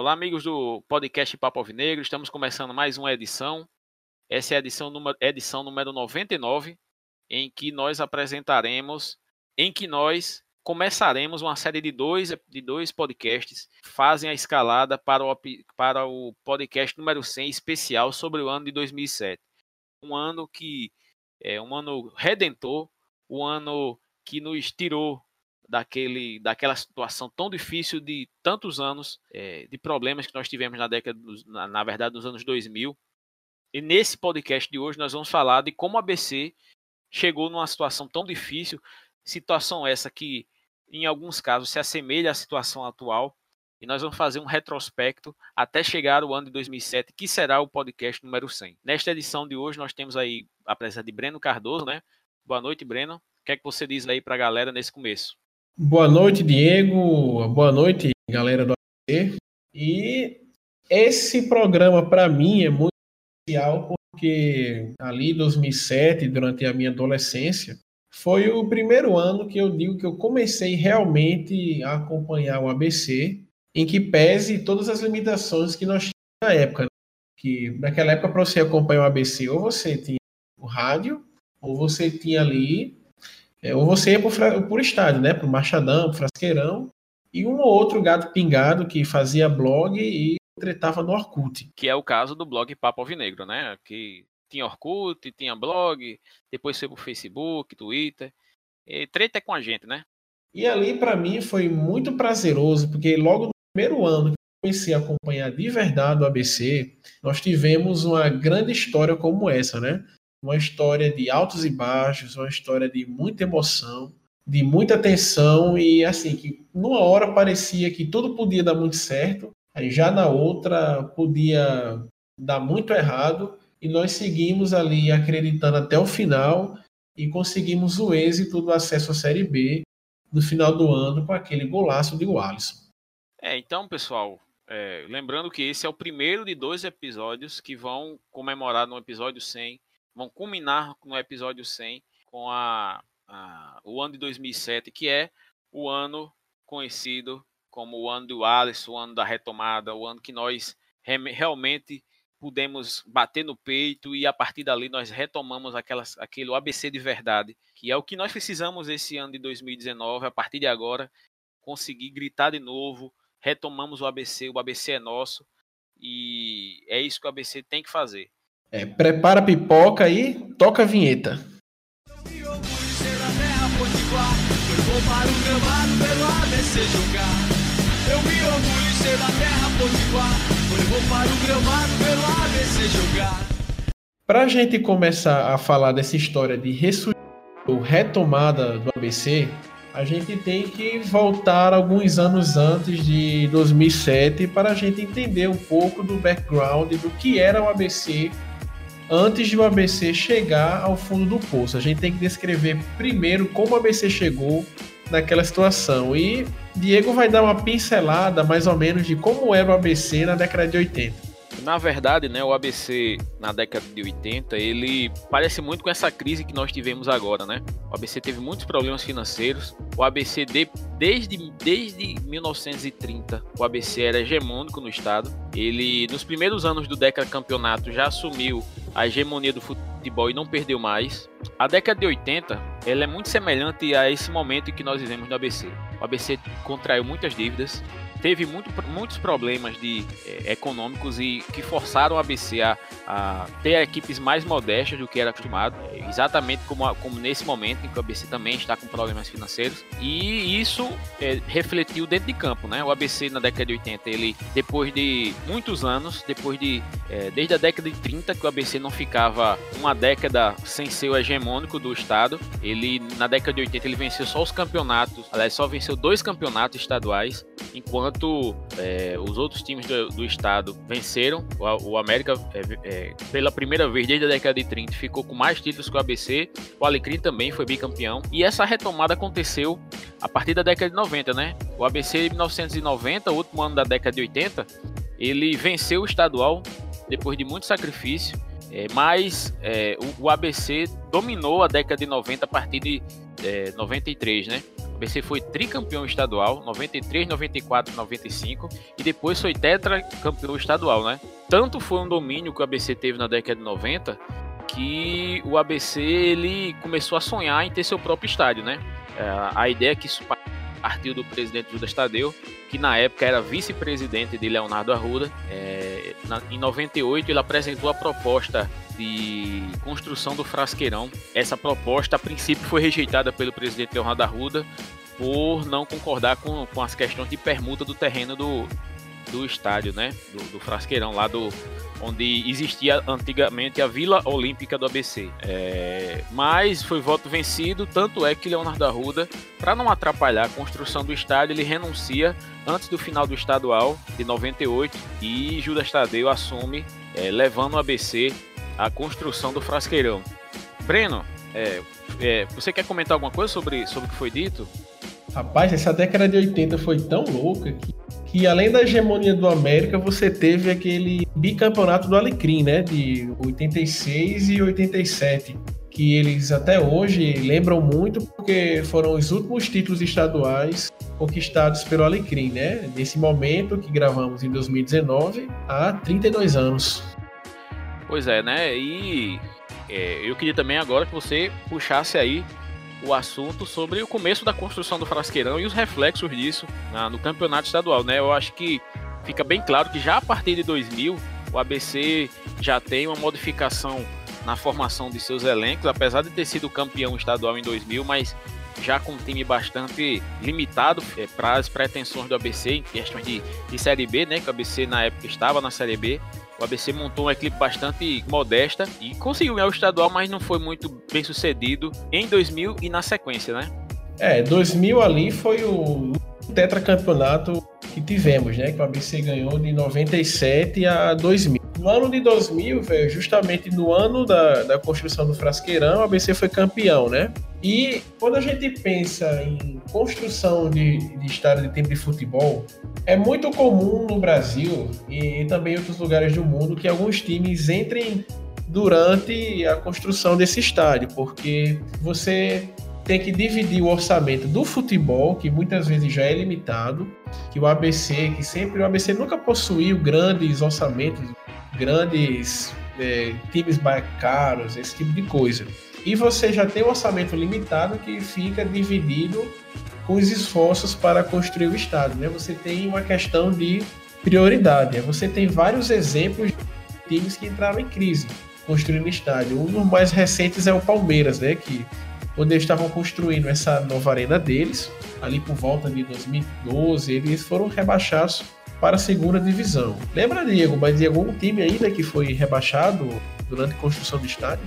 Olá, amigos do podcast Papo Alvinegro. Estamos começando mais uma edição. Essa é a edição número, edição número 99, em que nós apresentaremos, em que nós começaremos uma série de dois, de dois podcasts fazem a escalada para o, para o podcast número 100 especial sobre o ano de 2007. Um ano que é um ano redentor, um ano que nos tirou daquele, daquela situação tão difícil de tantos anos é, de problemas que nós tivemos na década, dos, na, na, verdade, nos anos 2000. E nesse podcast de hoje nós vamos falar de como a ABC chegou numa situação tão difícil, situação essa que em alguns casos se assemelha à situação atual. E nós vamos fazer um retrospecto até chegar ao ano de 2007, que será o podcast número 100. Nesta edição de hoje nós temos aí a presença de Breno Cardoso, né? Boa noite, Breno. O que é que você diz aí para a galera nesse começo? Boa noite, Diego. Boa noite, galera do AC. E esse programa, para mim, é muito especial porque ali em 2007, durante a minha adolescência, foi o primeiro ano que eu digo que eu comecei realmente a acompanhar o ABC, em que pese todas as limitações que nós tínhamos na época. Né? Que naquela época, para você acompanhar o ABC, ou você tinha o rádio, ou você tinha ali é, ou você ia por, por estádio, né? Pro Machadão, pro Frasqueirão, e um ou outro gato pingado que fazia blog e tretava no Orkut. Que é o caso do blog Papo Alvinegro, né? Que tinha Orkut, tinha blog, depois foi pro Facebook, Twitter. E treta é com a gente, né? E ali, para mim, foi muito prazeroso, porque logo no primeiro ano que eu comecei a acompanhar de verdade o ABC, nós tivemos uma grande história como essa, né? Uma história de altos e baixos, uma história de muita emoção, de muita tensão e assim que numa hora parecia que tudo podia dar muito certo, aí já na outra podia dar muito errado e nós seguimos ali acreditando até o final e conseguimos o êxito do acesso à Série B no final do ano com aquele golaço de Alisson. É, então, pessoal, é, lembrando que esse é o primeiro de dois episódios que vão comemorar no episódio 100 vão culminar no episódio 100 com a, a, o ano de 2007, que é o ano conhecido como o ano do Alisson, o ano da retomada, o ano que nós realmente pudemos bater no peito e a partir dali nós retomamos aquelas, aquele ABC de verdade, que é o que nós precisamos esse ano de 2019, a partir de agora, conseguir gritar de novo, retomamos o ABC, o ABC é nosso e é isso que o ABC tem que fazer. É, prepara a pipoca aí, toca a vinheta. Para a gente começar a falar dessa história de ressurgimento, retomada do ABC, a gente tem que voltar alguns anos antes de 2007 para a gente entender um pouco do background do que era o ABC antes de o ABC chegar ao fundo do poço. A gente tem que descrever primeiro como o ABC chegou naquela situação. E Diego vai dar uma pincelada mais ou menos de como era o ABC na década de 80. Na verdade, né, o ABC na década de 80, ele parece muito com essa crise que nós tivemos agora, né? O ABC teve muitos problemas financeiros. O ABC de, desde, desde 1930, o ABC era hegemônico no estado. Ele nos primeiros anos do década campeonato já assumiu a hegemonia do futebol e não perdeu mais. A década de 80, ela é muito semelhante a esse momento que nós vivemos no ABC. O ABC contraiu muitas dívidas, teve muito, muitos problemas de, é, econômicos e que forçaram o ABC a, a, ter equipes mais modestas do que era acostumado, exatamente como, como nesse momento em que o ABC também está com problemas financeiros. E isso é, refletiu dentro de campo, né? O ABC na década de 80, ele depois de muitos anos, depois de é, desde a década de 30 que o ABC não ficava uma década sem ser o hegemônico do estado, ele na década de 80 ele venceu só os campeonatos, aliás só venceu dois campeonatos estaduais, enquanto enquanto é, os outros times do, do estado venceram, o, o América, é, é, pela primeira vez desde a década de 30, ficou com mais títulos que o ABC, o Alecrim também foi bicampeão, e essa retomada aconteceu a partir da década de 90, né? O ABC em 1990, o último ano da década de 80, ele venceu o estadual depois de muito sacrifício, é, mas é, o, o, ABC dominou a década de 90 a partir de é, 93, né? ABC foi tricampeão estadual, 93, 94, 95, e depois foi tetracampeão estadual, né? Tanto foi um domínio que o ABC teve na década de 90 que o ABC ele começou a sonhar em ter seu próprio estádio, né? É, a ideia é que isso partiu do presidente Judas Tadeu, que na época era vice-presidente de Leonardo Arruda. É, na, em 98 ele apresentou a proposta de construção do Frasqueirão. Essa proposta, a princípio, foi rejeitada pelo presidente Leonardo Arruda por não concordar com, com as questões de permuta do terreno do, do estádio, né? Do, do Frasqueirão, lá do, onde existia antigamente a Vila Olímpica do ABC. É, mas foi voto vencido, tanto é que Leonardo Arruda, para não atrapalhar a construção do estádio, ele renuncia antes do final do estadual de 98 e Judas Tadeu assume, é, levando o ABC à construção do Frasqueirão. Breno, é, é, você quer comentar alguma coisa sobre, sobre o que foi dito? Rapaz, essa década de 80 foi tão louca que que além da hegemonia do América, você teve aquele bicampeonato do Alecrim, né, de 86 e 87, que eles até hoje lembram muito porque foram os últimos títulos estaduais conquistados pelo Alecrim, né, nesse momento que gravamos em 2019, há 32 anos. Pois é, né, e é, eu queria também agora que você puxasse aí o assunto sobre o começo da construção do Frasqueirão e os reflexos disso na, no campeonato estadual, né? Eu acho que fica bem claro que já a partir de 2000 o ABC já tem uma modificação na formação de seus elencos, apesar de ter sido campeão estadual em 2000, mas já com um time bastante limitado é, para as pretensões do ABC em questões de, de Série B, né? Que o ABC na época estava na Série B. O ABC montou uma equipe bastante modesta e conseguiu ganhar o estadual, mas não foi muito bem sucedido em 2000 e na sequência, né? É, 2000 ali foi o tetracampeonato que tivemos, né? Que o ABC ganhou de 97 a 2000. No ano de 2000, velho, justamente no ano da, da construção do Frasqueirão, o ABC foi campeão, né? E quando a gente pensa em construção de, de estádio de tempo de futebol, é muito comum no Brasil e, e também em outros lugares do mundo que alguns times entrem durante a construção desse estádio, porque você tem que dividir o orçamento do futebol, que muitas vezes já é limitado, que o ABC, que sempre o ABC nunca possuiu grandes orçamentos, grandes é, times mais caros, esse tipo de coisa e você já tem um orçamento limitado que fica dividido com os esforços para construir o estádio. Né? Você tem uma questão de prioridade. Né? Você tem vários exemplos de times que entraram em crise construindo estádio. Um dos mais recentes é o Palmeiras, né? que quando eles estavam construindo essa nova arena deles, ali por volta de 2012, eles foram rebaixados para a segunda divisão. Lembra, Diego, mas de algum time ainda que foi rebaixado durante a construção do estádio?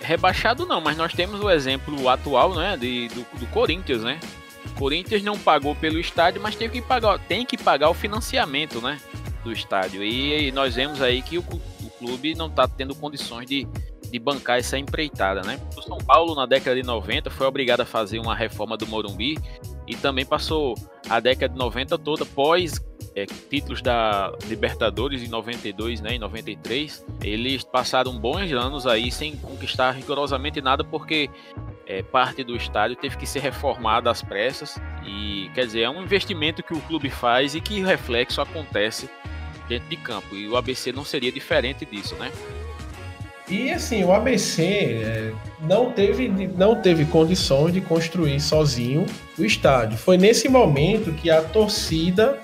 rebaixado não, mas nós temos o exemplo atual, né, de, do, do Corinthians, né? O Corinthians não pagou pelo estádio, mas que pagar, tem que pagar o financiamento, né, do estádio. E, e nós vemos aí que o, o clube não está tendo condições de, de bancar essa empreitada, né? O São Paulo na década de 90 foi obrigado a fazer uma reforma do Morumbi e também passou a década de 90 toda pós é, títulos da Libertadores em 92, né, em 93, eles passaram bons anos aí sem conquistar rigorosamente nada porque é, parte do estádio teve que ser reformada às pressas e quer dizer é um investimento que o clube faz e que reflexo acontece dentro de campo e o ABC não seria diferente disso, né? E assim, o ABC é, não, teve, não teve condições de construir sozinho o estádio. Foi nesse momento que a torcida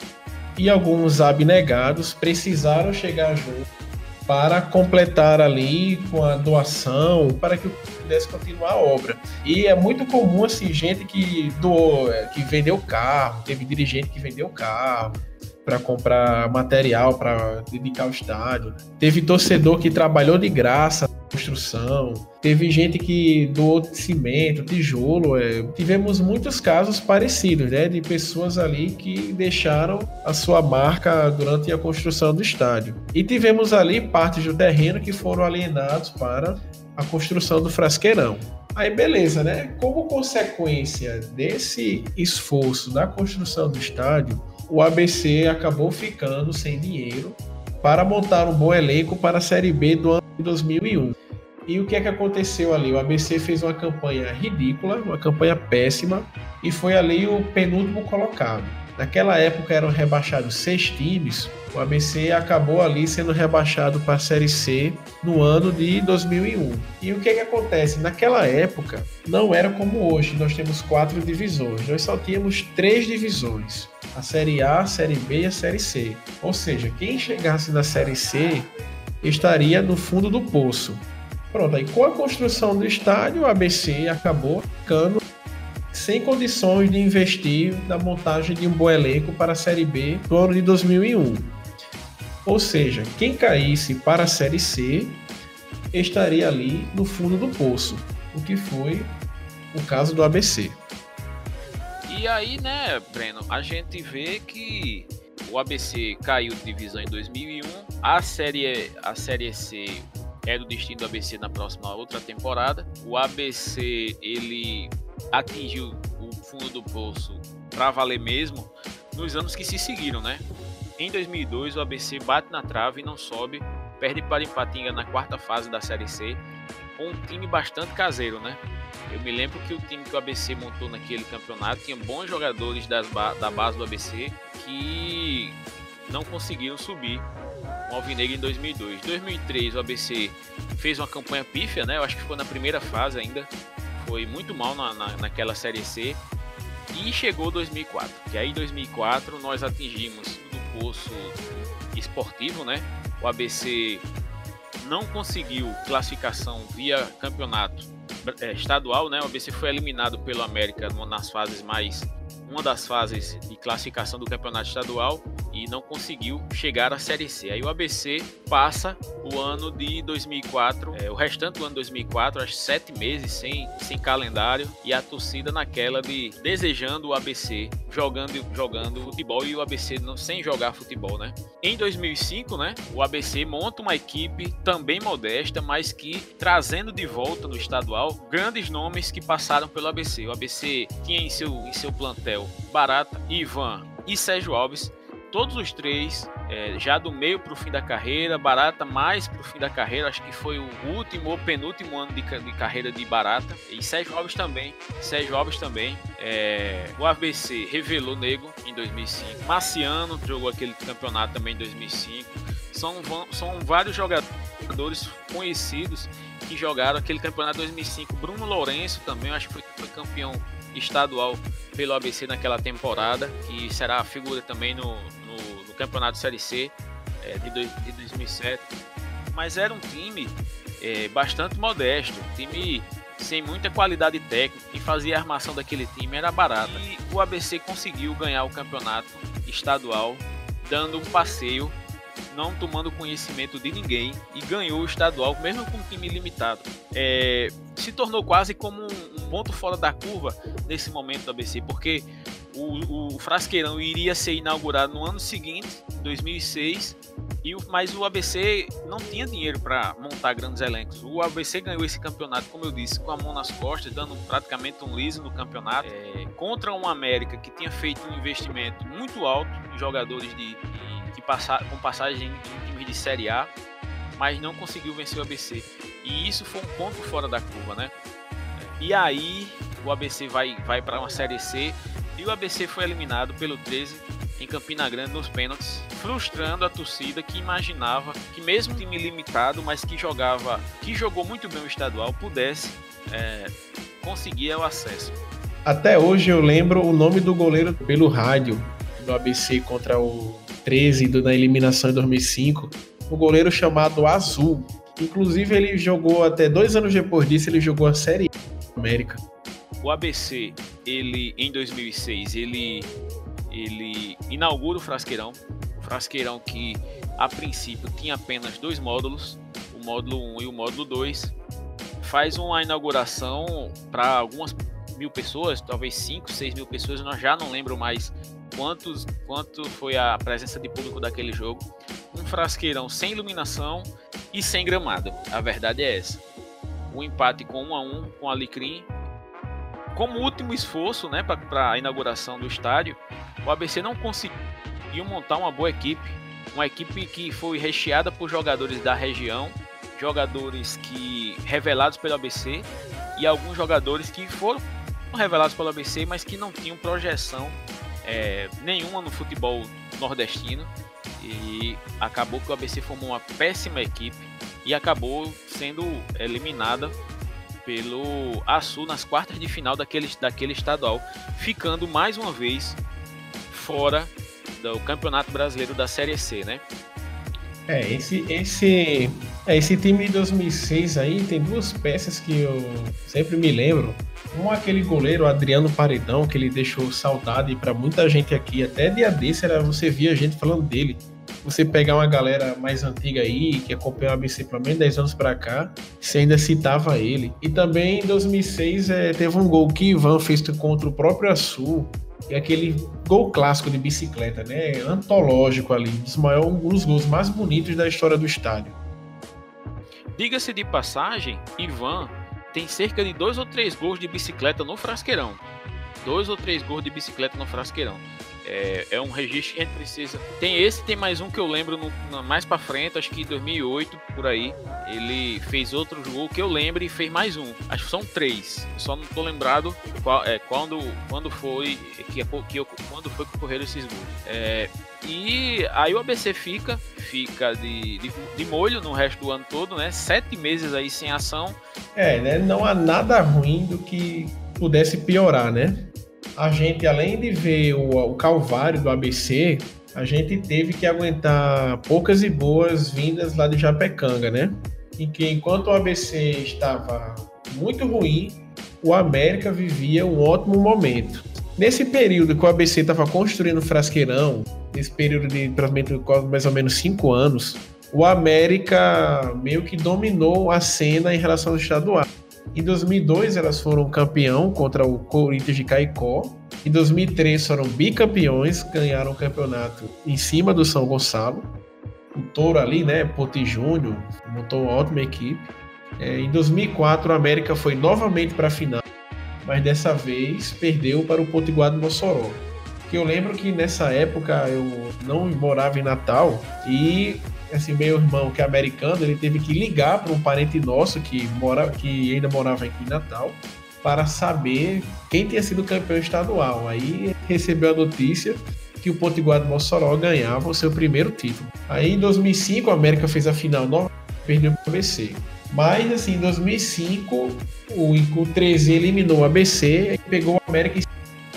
e alguns abnegados precisaram chegar junto para completar ali com a doação, para que pudesse continuar a obra. E é muito comum assim, gente que doou, é, que vendeu carro, teve dirigente que vendeu carro, para comprar material para dedicar ao estádio. Teve torcedor que trabalhou de graça na construção. Teve gente que doou cimento, tijolo. É. Tivemos muitos casos parecidos, né? De pessoas ali que deixaram a sua marca durante a construção do estádio. E tivemos ali partes do terreno que foram alienados para a construção do frasqueirão. Aí beleza, né? Como consequência desse esforço da construção do estádio, o ABC acabou ficando sem dinheiro para montar um bom elenco para a Série B do ano de 2001. E o que é que aconteceu ali? O ABC fez uma campanha ridícula, uma campanha péssima, e foi ali o penúltimo colocado. Naquela época eram rebaixados seis times, o ABC acabou ali sendo rebaixado para a Série C no ano de 2001. E o que, é que acontece? Naquela época não era como hoje, nós temos quatro divisões, nós só tínhamos três divisões: a Série A, a Série B e a Série C. Ou seja, quem chegasse na Série C estaria no fundo do poço. Pronto, aí com a construção do estádio, o ABC acabou ficando sem condições de investir na montagem de um bom elenco para a Série B do ano de 2001. Ou seja, quem caísse para a Série C estaria ali no fundo do poço, o que foi o caso do ABC. E aí, né, Breno, a gente vê que o ABC caiu de divisão em 2001, a série a série C é do destino do ABC na próxima outra temporada. O ABC ele atingiu o fundo do poço para valer mesmo nos anos que se seguiram, né? Em 2002, o ABC bate na trave e não sobe, perde para Ipatinga na quarta fase da Série C, com um time bastante caseiro, né? Eu me lembro que o time que o ABC montou naquele campeonato tinha bons jogadores ba da base do ABC que não conseguiram subir o Alvinegro em 2002. Em 2003, o ABC fez uma campanha pífia, né? Eu acho que ficou na primeira fase ainda. Foi muito mal na, na, naquela Série C. E chegou 2004. Que aí em 2004 nós atingimos poço esportivo, né? O ABC não conseguiu classificação via campeonato é, estadual, né? O ABC foi eliminado pelo América nas fases mais uma das fases de classificação do campeonato estadual e não conseguiu chegar à Série C. Aí o ABC passa o ano de 2004, é, o restante do ano de 2004, acho sete meses sem, sem calendário e a torcida naquela de desejando o ABC jogando jogando futebol e o ABC não, sem jogar futebol, né? Em 2005, né, o ABC monta uma equipe também modesta, mas que trazendo de volta no estadual grandes nomes que passaram pelo ABC. O ABC tinha em seu, em seu plantel Barata, Ivan e Sérgio Alves, todos os três é, já do meio para o fim da carreira, Barata mais para o fim da carreira, acho que foi o último ou penúltimo ano de, de carreira de Barata, e Sérgio Alves também, Sérgio Alves também, é, o ABC revelou Nego em 2005, Marciano jogou aquele campeonato também em 2005, são, são vários jogadores conhecidos que jogaram aquele campeonato 2005, Bruno Lourenço também, acho que foi, foi campeão estadual pelo ABC naquela temporada, que será a figura também no Campeonato Série C é, de, de 2007. Mas era um time é, bastante modesto, um time sem muita qualidade técnica. Quem fazia a armação daquele time era barata. E o ABC conseguiu ganhar o campeonato estadual, dando um passeio não tomando conhecimento de ninguém e ganhou o estadual, mesmo com um time limitado. É, se tornou quase como um, ponto fora da curva nesse momento do ABC, porque o, o Frasqueirão iria ser inaugurado no ano seguinte, 2006, e o, mas o ABC não tinha dinheiro para montar grandes elencos. O ABC ganhou esse campeonato, como eu disse, com a mão nas costas, dando praticamente um liso no campeonato, é, contra um América que tinha feito um investimento muito alto em jogadores de, de que passa, com passagem de Série A, mas não conseguiu vencer o ABC. E isso foi um ponto fora da curva, né? E aí o ABC vai, vai para uma Série C e o ABC foi eliminado pelo 13 em Campina Grande nos pênaltis, frustrando a torcida que imaginava que mesmo time limitado, mas que jogava, que jogou muito bem o estadual, pudesse é, conseguir o acesso. Até hoje eu lembro o nome do goleiro pelo rádio do ABC contra o 2013 na eliminação em 2005, um goleiro chamado Azul. Inclusive, ele jogou até dois anos depois disso, ele jogou a Série América. O ABC, ele em 2006, ele, ele inaugura o Frasqueirão. O Frasqueirão que a princípio tinha apenas dois módulos, o módulo 1 e o módulo 2. Faz uma inauguração para algumas mil pessoas, talvez 5, 6 mil pessoas, nós já não lembro mais quantos, quanto foi a presença de público daquele jogo. Um frasqueirão sem iluminação e sem gramado. A verdade é essa. O empate com 1 um a 1 um, com o Alecrim. Como último esforço né, para a inauguração do estádio, o ABC não conseguiu montar uma boa equipe. Uma equipe que foi recheada por jogadores da região, jogadores que revelados pelo ABC e alguns jogadores que foram revelados pelo ABC, mas que não tinham projeção é, nenhuma no futebol nordestino e acabou que o ABC formou uma péssima equipe e acabou sendo eliminada pelo Açu nas quartas de final daquele, daquele estadual, ficando mais uma vez fora do Campeonato Brasileiro da Série C, né? É, esse, esse, é, esse time de 2006 aí tem duas peças que eu sempre me lembro. Um aquele goleiro Adriano Paredão, que ele deixou saudade para muita gente aqui. Até dia desse era, você via gente falando dele. Você pegar uma galera mais antiga aí, que acompanhou o ABC pelo menos 10 anos para cá, você ainda citava ele. E também em 2006 é, teve um gol que Ivan fez contra o próprio Açu, e aquele gol clássico de bicicleta, né? Antológico ali, um dos gols mais bonitos da história do estádio. Diga-se de passagem, Ivan tem cerca de dois ou três gols de bicicleta no Frasqueirão. Dois ou três gols de bicicleta no Frasqueirão. É, é, um registro que a gente precisa. Tem esse, tem mais um que eu lembro no, no, mais para frente, acho que em 2008 por aí. Ele fez outro jogo que eu lembro e fez mais um. Acho que são três. Eu só não tô lembrado qual, é, quando, quando foi que, que quando foi que ocorreram esses gols. É, e aí o ABC fica, fica de, de, de, molho no resto do ano todo, né? Sete meses aí sem ação. É, né? Não há nada ruim do que pudesse piorar, né? a gente, além de ver o, o calvário do ABC, a gente teve que aguentar poucas e boas vindas lá de Japecanga, né? E que enquanto o ABC estava muito ruim, o América vivia um ótimo momento. Nesse período que o ABC estava construindo o Frasqueirão, nesse período de mais ou menos cinco anos, o América meio que dominou a cena em relação ao estadual. Em 2002 elas foram campeão contra o Corinthians de Caicó. Em 2003 foram bicampeões, ganharam o campeonato em cima do São Gonçalo. O Touro ali, né, Poti Júnior, montou uma ótima equipe. É, em 2004 o América foi novamente para a final, mas dessa vez perdeu para o Potiguar do Mossoró. Que eu lembro que nessa época eu não morava em Natal e assim, meu irmão, que é americano, ele teve que ligar para um parente nosso que, mora, que ainda morava aqui em Natal para saber quem tinha sido campeão estadual. Aí recebeu a notícia que o Potiguar do Mossoró ganhava o seu primeiro título. Aí em 2005 a América fez a final nova, perdeu para o ABC. Mas assim, em 2005 o, o 13 eliminou o ABC e pegou o América.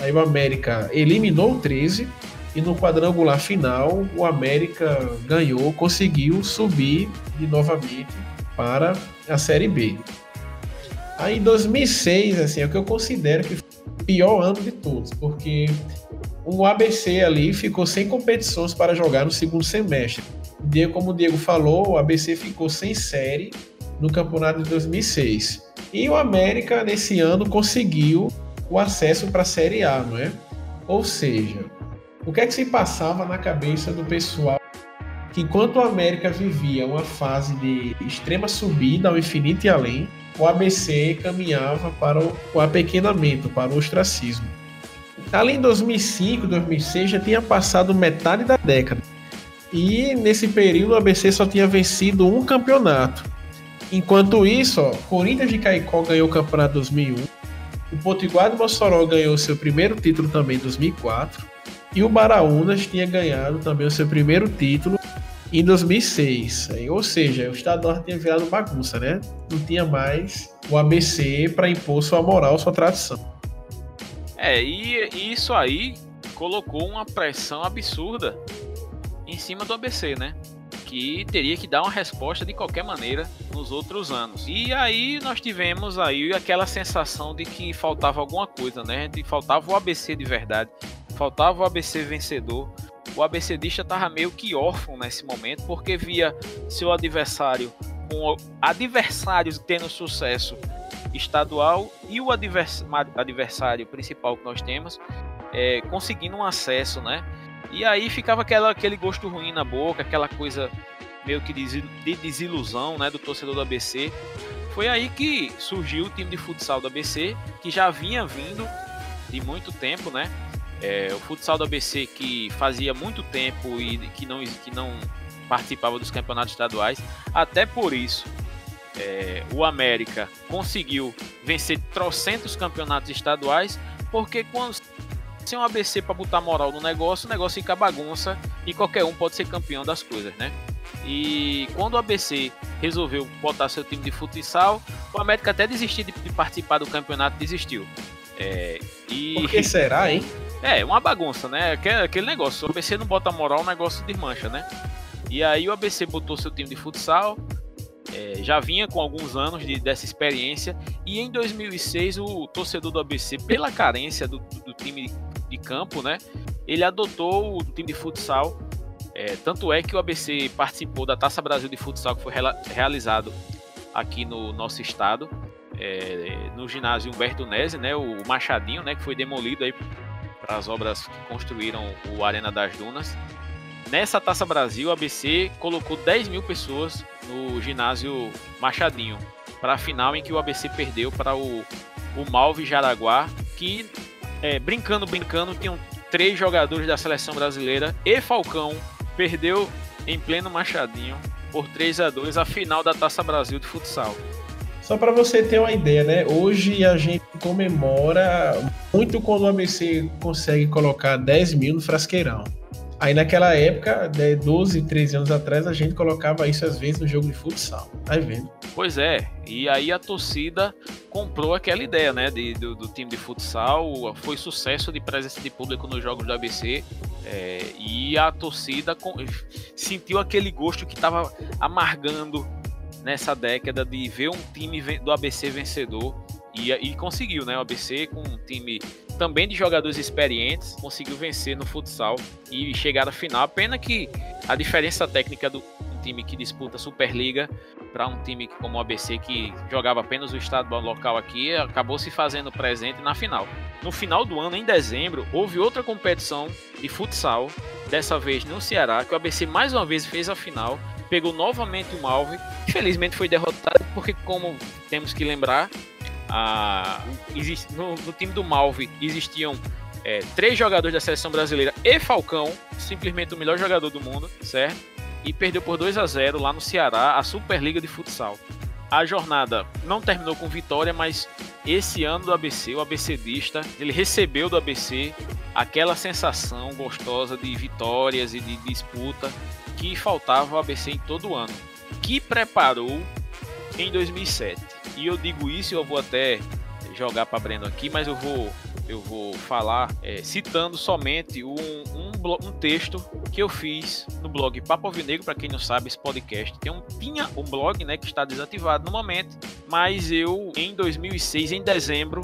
Aí o América eliminou o 13 e no quadrangular final, o América ganhou, conseguiu subir de novamente para a Série B. Aí em 2006, assim, é o que eu considero que foi o pior ano de todos, porque o ABC ali ficou sem competições para jogar no segundo semestre. Como o Diego falou, o ABC ficou sem série no campeonato de 2006. E o América, nesse ano, conseguiu o acesso para a Série A, não é? Ou seja, o que é que se passava na cabeça do pessoal que enquanto o América vivia uma fase de extrema subida ao infinito e além, o ABC caminhava para o apequenamento, para o ostracismo. Além de 2005, 2006 já tinha passado metade da década. E nesse período o ABC só tinha vencido um campeonato. Enquanto isso, ó, Corinthians de Caicó ganhou o campeonato 2001, o Potiguar de Mossoró ganhou seu primeiro título também em 2004, e o Baraunas tinha ganhado também o seu primeiro título em 2006. Ou seja, o estadual tinha virado bagunça, né? Não tinha mais o ABC para impor sua moral, sua tradição. É, e, e isso aí colocou uma pressão absurda em cima do ABC, né? Que teria que dar uma resposta de qualquer maneira nos outros anos. E aí nós tivemos aí aquela sensação de que faltava alguma coisa, né? De faltava o ABC de verdade faltava o ABC vencedor. O ABCdista estava meio que órfão nesse momento, porque via seu adversário com adversários tendo sucesso estadual e o adversário principal que nós temos é, conseguindo um acesso, né? E aí ficava aquela, aquele gosto ruim na boca, aquela coisa meio que de desilusão né, do torcedor do ABC. Foi aí que surgiu o time de futsal do ABC, que já vinha vindo de muito tempo, né? É, o futsal do ABC que fazia muito tempo e que não, que não participava dos campeonatos estaduais, até por isso é, o América conseguiu vencer trocentos campeonatos estaduais, porque quando sem um ABC para botar moral no negócio, o negócio fica bagunça e qualquer um pode ser campeão das coisas, né? E quando o ABC resolveu botar seu time de futsal, o América até desistiu de, de participar do campeonato, desistiu. É, e... Por que será, hein? É, uma bagunça, né? Aquele, aquele negócio. O ABC não bota moral, o negócio desmancha, né? E aí o ABC botou seu time de futsal, é, já vinha com alguns anos de, dessa experiência, e em 2006 o torcedor do ABC, pela carência do, do time de campo, né? Ele adotou o time de futsal é, tanto é que o ABC participou da Taça Brasil de Futsal que foi realizado aqui no nosso estado, é, no ginásio Humberto Nese, né, o Machadinho, né, que foi demolido aí para as obras que construíram o Arena das Dunas. Nessa Taça Brasil, o ABC colocou 10 mil pessoas no ginásio Machadinho para a final em que o ABC perdeu para o, o Malve Jaraguá, que é, brincando, brincando, tinham três jogadores da seleção brasileira e Falcão perdeu em pleno Machadinho por 3 a 2 a final da Taça Brasil de futsal. Só para você ter uma ideia, né? Hoje a gente comemora muito quando o ABC consegue colocar 10 mil no frasqueirão. Aí naquela época, 12, 13 anos atrás, a gente colocava isso às vezes no jogo de futsal. Tá vendo? Pois é, e aí a torcida comprou aquela ideia, né, de, do, do, time de futsal, foi sucesso de presença de público nos jogos do ABC, é, e a torcida com, sentiu aquele gosto que estava amargando nessa década de ver um time do ABC vencedor, e, e conseguiu, né, o ABC com um time também de jogadores experientes, conseguiu vencer no futsal e chegar à final. Pena que a diferença técnica do time que disputa a Superliga para um time como o ABC que jogava apenas o estadual local aqui, acabou se fazendo presente na final. No final do ano, em dezembro, houve outra competição de futsal, dessa vez no Ceará, que o ABC mais uma vez fez a final, pegou novamente o Malve, infelizmente foi derrotado porque como temos que lembrar, a, no, no time do Malve existiam é, três jogadores da seleção brasileira e Falcão, simplesmente o melhor jogador do mundo, certo? E perdeu por 2 a 0 lá no Ceará a Superliga de Futsal. A jornada não terminou com vitória, mas esse ano do ABC, o ABCdista, ele recebeu do ABC aquela sensação gostosa de vitórias e de disputa que faltava ao ABC em todo ano, que preparou em 2007. E eu digo isso, eu vou até jogar para Breno aqui, mas eu vou eu vou falar é, citando somente um, um, um, texto que eu fiz no blog Papo Alvinegro, para quem não sabe, esse podcast tem um, tinha um blog né, que está desativado no momento, mas eu em 2006, em dezembro,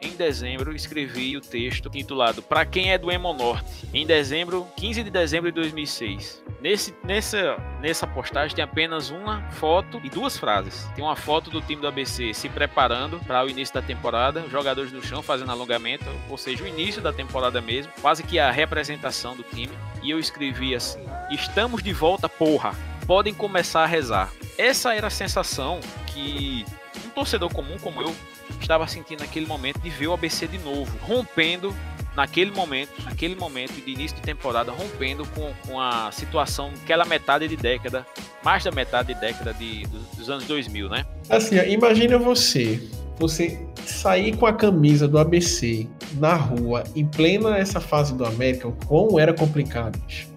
em dezembro, escrevi o texto intitulado Para quem é do Hemonorte, em dezembro, 15 de dezembro de 2006. Nesse, nessa, nessa postagem tem apenas uma foto e duas frases. Tem uma foto do time do ABC se preparando para o início da temporada, jogadores no chão fazendo alongamento, ou seja, o início da temporada mesmo, quase que a representação do time. E eu escrevi assim: Estamos de volta, porra! Podem começar a rezar. Essa era a sensação que um torcedor comum como eu estava sentindo naquele momento de ver o ABC de novo, rompendo naquele momento, naquele momento de início de temporada, rompendo com, com a situação aquela metade de década, mais da metade de década de, dos, dos anos 2000, né? Assim, imagina você, você sair com a camisa do ABC na rua, em plena essa fase do América, como era complicado, bicho.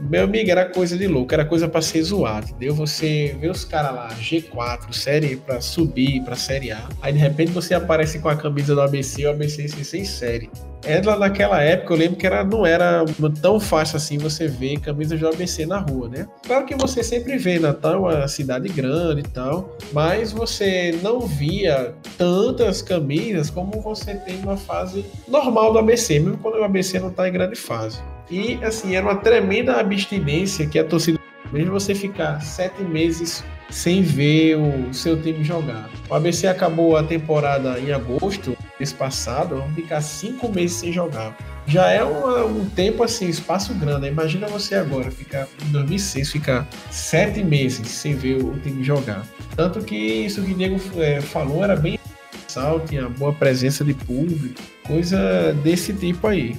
Meu amigo, era coisa de louco, era coisa para ser zoado, entendeu? Você vê os caras lá, G4, série para subir para série A, aí de repente você aparece com a camisa do ABC, o ABC sem série. Ela naquela época, eu lembro que era, não era tão fácil assim você ver camisa do ABC na rua, né? Claro que você sempre vê Natal, é uma cidade grande e tal, mas você não via tantas camisas como você tem numa fase normal do ABC, mesmo quando o ABC não está em grande fase. E assim, era uma tremenda abstinência que a torcida, mesmo você ficar sete meses sem ver o seu time jogar. O ABC acabou a temporada em agosto, mês passado, vamos ficar cinco meses sem jogar. Já é um, tempo assim, espaço grande. Imagina você agora, ficar em 2006, ficar sete meses sem ver o time jogar. Tanto que isso que o Diego é, falou era bem sal, tinha boa presença de público, coisa desse tipo aí.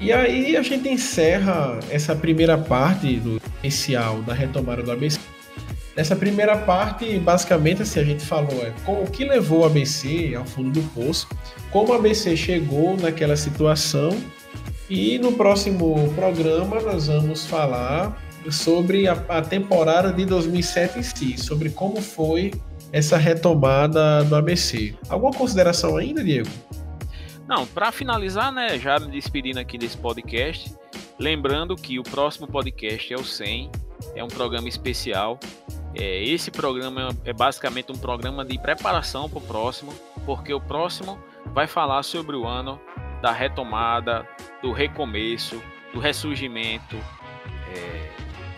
E aí a gente encerra essa primeira parte do inicial da retomada do ABC Nessa primeira parte, basicamente, assim, a gente falou é, o que levou o ABC ao fundo do poço, como o ABC chegou naquela situação, e no próximo programa nós vamos falar sobre a, a temporada de 2007 em si, sobre como foi essa retomada do ABC. Alguma consideração ainda, Diego? Não, para finalizar, né, já me despedindo aqui desse podcast, lembrando que o próximo podcast é o 100, é um programa especial é, esse programa é basicamente um programa de preparação para o próximo, porque o próximo vai falar sobre o ano da retomada, do recomeço, do ressurgimento. É,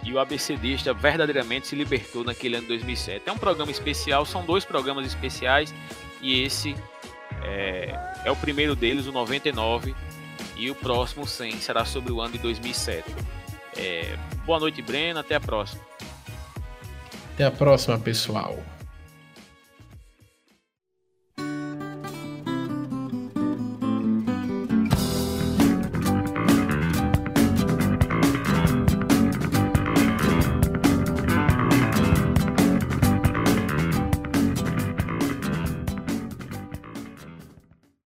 e o ABCdista verdadeiramente se libertou naquele ano de 2007. É um programa especial, são dois programas especiais e esse é, é o primeiro deles, o 99, e o próximo 100 será sobre o ano de 2007. É, boa noite, Breno. Até a próxima. Até a próxima, pessoal.